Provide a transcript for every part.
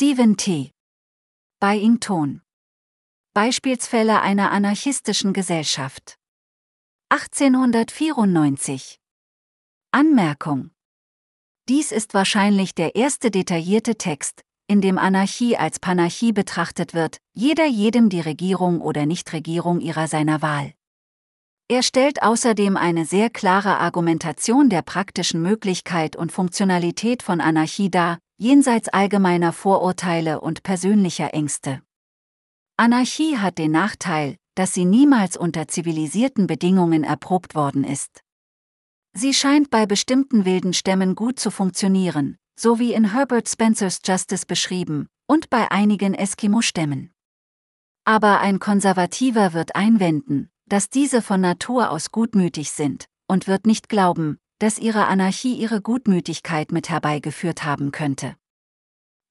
Stephen T. Byington. Beispielsfälle einer anarchistischen Gesellschaft. 1894. Anmerkung. Dies ist wahrscheinlich der erste detaillierte Text, in dem Anarchie als Panarchie betrachtet wird, jeder jedem die Regierung oder Nichtregierung ihrer seiner Wahl. Er stellt außerdem eine sehr klare Argumentation der praktischen Möglichkeit und Funktionalität von Anarchie dar, jenseits allgemeiner Vorurteile und persönlicher Ängste. Anarchie hat den Nachteil, dass sie niemals unter zivilisierten Bedingungen erprobt worden ist. Sie scheint bei bestimmten wilden Stämmen gut zu funktionieren, so wie in Herbert Spencers Justice beschrieben, und bei einigen Eskimo-Stämmen. Aber ein Konservativer wird einwenden, dass diese von Natur aus gutmütig sind, und wird nicht glauben, dass ihre Anarchie ihre Gutmütigkeit mit herbeigeführt haben könnte.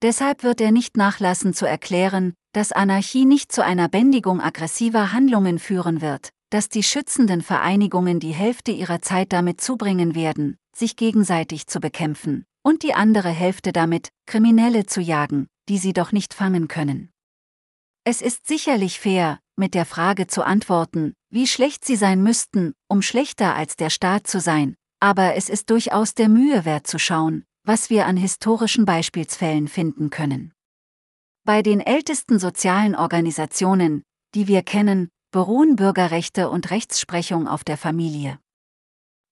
Deshalb wird er nicht nachlassen zu erklären, dass Anarchie nicht zu einer Bändigung aggressiver Handlungen führen wird, dass die schützenden Vereinigungen die Hälfte ihrer Zeit damit zubringen werden, sich gegenseitig zu bekämpfen, und die andere Hälfte damit, Kriminelle zu jagen, die sie doch nicht fangen können. Es ist sicherlich fair, mit der Frage zu antworten, wie schlecht sie sein müssten, um schlechter als der Staat zu sein, aber es ist durchaus der Mühe wert zu schauen, was wir an historischen Beispielsfällen finden können. Bei den ältesten sozialen Organisationen, die wir kennen, beruhen Bürgerrechte und Rechtsprechung auf der Familie.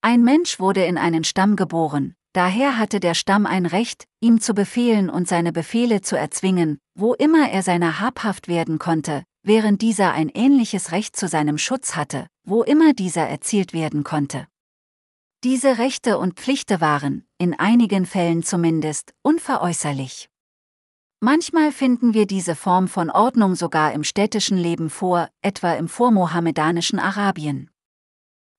Ein Mensch wurde in einen Stamm geboren, daher hatte der Stamm ein Recht, ihm zu befehlen und seine Befehle zu erzwingen, wo immer er seiner habhaft werden konnte, während dieser ein ähnliches Recht zu seinem Schutz hatte, wo immer dieser erzielt werden konnte. Diese Rechte und Pflichten waren, in einigen Fällen zumindest, unveräußerlich. Manchmal finden wir diese Form von Ordnung sogar im städtischen Leben vor, etwa im vormohammedanischen Arabien.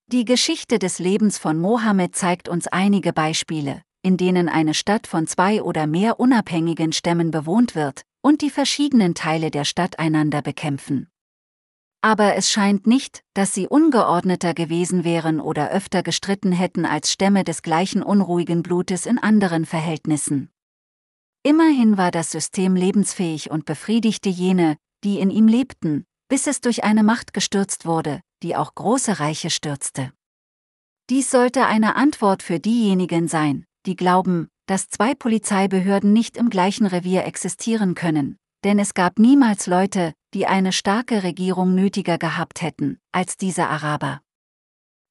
Die Geschichte des Lebens von Mohammed zeigt uns einige Beispiele, in denen eine Stadt von zwei oder mehr unabhängigen Stämmen bewohnt wird und die verschiedenen Teile der Stadt einander bekämpfen aber es scheint nicht, dass sie ungeordneter gewesen wären oder öfter gestritten hätten als Stämme des gleichen unruhigen Blutes in anderen Verhältnissen. Immerhin war das System lebensfähig und befriedigte jene, die in ihm lebten, bis es durch eine Macht gestürzt wurde, die auch große Reiche stürzte. Dies sollte eine Antwort für diejenigen sein, die glauben, dass zwei Polizeibehörden nicht im gleichen Revier existieren können, denn es gab niemals Leute, die eine starke Regierung nötiger gehabt hätten, als diese Araber.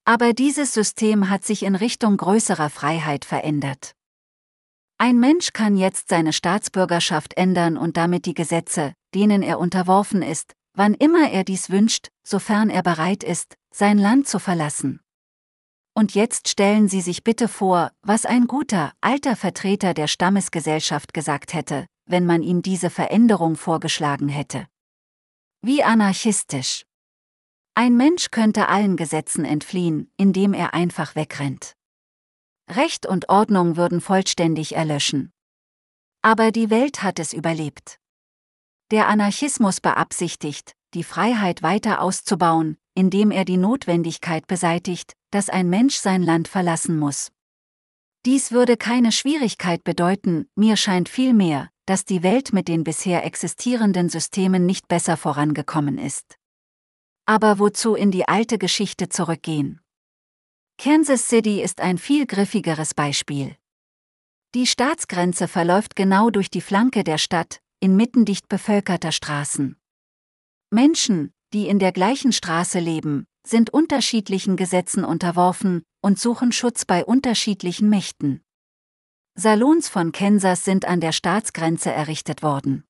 Aber dieses System hat sich in Richtung größerer Freiheit verändert. Ein Mensch kann jetzt seine Staatsbürgerschaft ändern und damit die Gesetze, denen er unterworfen ist, wann immer er dies wünscht, sofern er bereit ist, sein Land zu verlassen. Und jetzt stellen Sie sich bitte vor, was ein guter, alter Vertreter der Stammesgesellschaft gesagt hätte, wenn man ihm diese Veränderung vorgeschlagen hätte. Wie anarchistisch. Ein Mensch könnte allen Gesetzen entfliehen, indem er einfach wegrennt. Recht und Ordnung würden vollständig erlöschen. Aber die Welt hat es überlebt. Der Anarchismus beabsichtigt, die Freiheit weiter auszubauen, indem er die Notwendigkeit beseitigt, dass ein Mensch sein Land verlassen muss. Dies würde keine Schwierigkeit bedeuten, mir scheint vielmehr, dass die Welt mit den bisher existierenden Systemen nicht besser vorangekommen ist. Aber wozu in die alte Geschichte zurückgehen? Kansas City ist ein viel griffigeres Beispiel. Die Staatsgrenze verläuft genau durch die Flanke der Stadt, inmitten dicht bevölkerter Straßen. Menschen, die in der gleichen Straße leben, sind unterschiedlichen Gesetzen unterworfen und suchen Schutz bei unterschiedlichen Mächten. Salons von Kansas sind an der Staatsgrenze errichtet worden.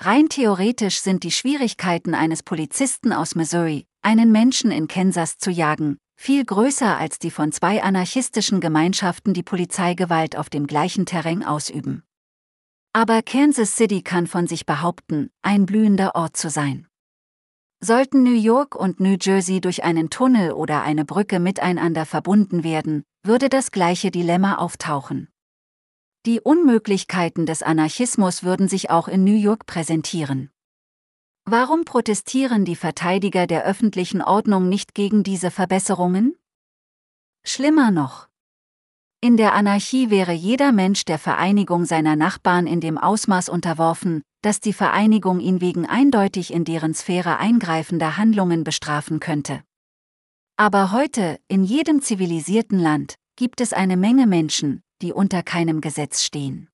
Rein theoretisch sind die Schwierigkeiten eines Polizisten aus Missouri, einen Menschen in Kansas zu jagen, viel größer als die von zwei anarchistischen Gemeinschaften die Polizeigewalt auf dem gleichen Terrain ausüben. Aber Kansas City kann von sich behaupten, ein blühender Ort zu sein. Sollten New York und New Jersey durch einen Tunnel oder eine Brücke miteinander verbunden werden, würde das gleiche Dilemma auftauchen. Die Unmöglichkeiten des Anarchismus würden sich auch in New York präsentieren. Warum protestieren die Verteidiger der öffentlichen Ordnung nicht gegen diese Verbesserungen? Schlimmer noch. In der Anarchie wäre jeder Mensch der Vereinigung seiner Nachbarn in dem Ausmaß unterworfen, dass die Vereinigung ihn wegen eindeutig in deren Sphäre eingreifender Handlungen bestrafen könnte. Aber heute, in jedem zivilisierten Land, gibt es eine Menge Menschen, die unter keinem Gesetz stehen.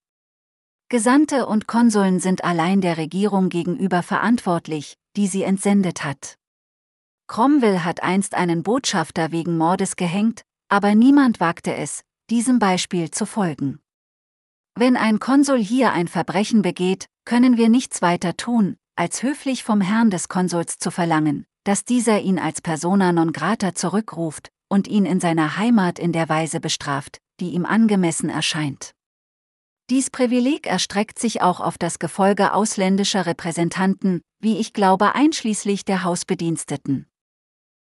Gesandte und Konsuln sind allein der Regierung gegenüber verantwortlich, die sie entsendet hat. Cromwell hat einst einen Botschafter wegen Mordes gehängt, aber niemand wagte es, diesem Beispiel zu folgen. Wenn ein Konsul hier ein Verbrechen begeht, können wir nichts weiter tun, als höflich vom Herrn des Konsuls zu verlangen, dass dieser ihn als persona non grata zurückruft und ihn in seiner Heimat in der Weise bestraft, die ihm angemessen erscheint. Dies Privileg erstreckt sich auch auf das Gefolge ausländischer Repräsentanten, wie ich glaube einschließlich der Hausbediensteten.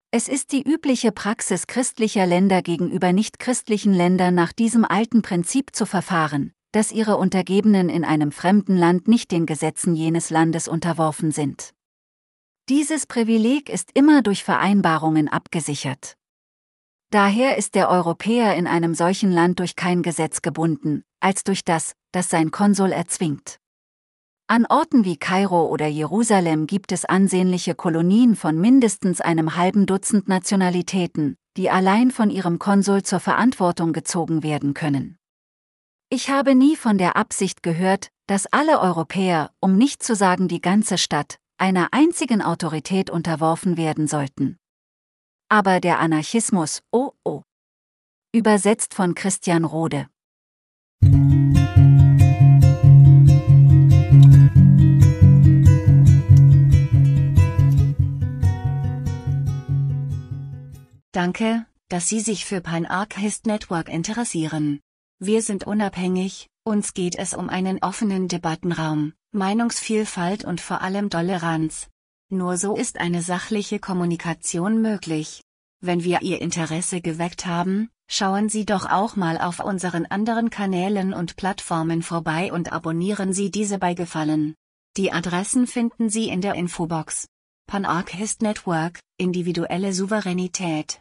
Es ist die übliche Praxis christlicher Länder gegenüber nichtchristlichen Ländern nach diesem alten Prinzip zu verfahren, dass ihre Untergebenen in einem fremden Land nicht den Gesetzen jenes Landes unterworfen sind. Dieses Privileg ist immer durch Vereinbarungen abgesichert. Daher ist der Europäer in einem solchen Land durch kein Gesetz gebunden, als durch das, das sein Konsul erzwingt. An Orten wie Kairo oder Jerusalem gibt es ansehnliche Kolonien von mindestens einem halben Dutzend Nationalitäten, die allein von ihrem Konsul zur Verantwortung gezogen werden können. Ich habe nie von der Absicht gehört, dass alle Europäer, um nicht zu sagen die ganze Stadt, einer einzigen Autorität unterworfen werden sollten. Aber der Anarchismus, oh oh. Übersetzt von Christian Rode. Danke, dass Sie sich für Pan-Archist Network interessieren. Wir sind unabhängig, uns geht es um einen offenen Debattenraum, Meinungsvielfalt und vor allem Toleranz. Nur so ist eine sachliche Kommunikation möglich. Wenn wir Ihr Interesse geweckt haben, schauen Sie doch auch mal auf unseren anderen Kanälen und Plattformen vorbei und abonnieren Sie diese bei Gefallen. Die Adressen finden Sie in der Infobox. Pan-Archist Network, individuelle Souveränität.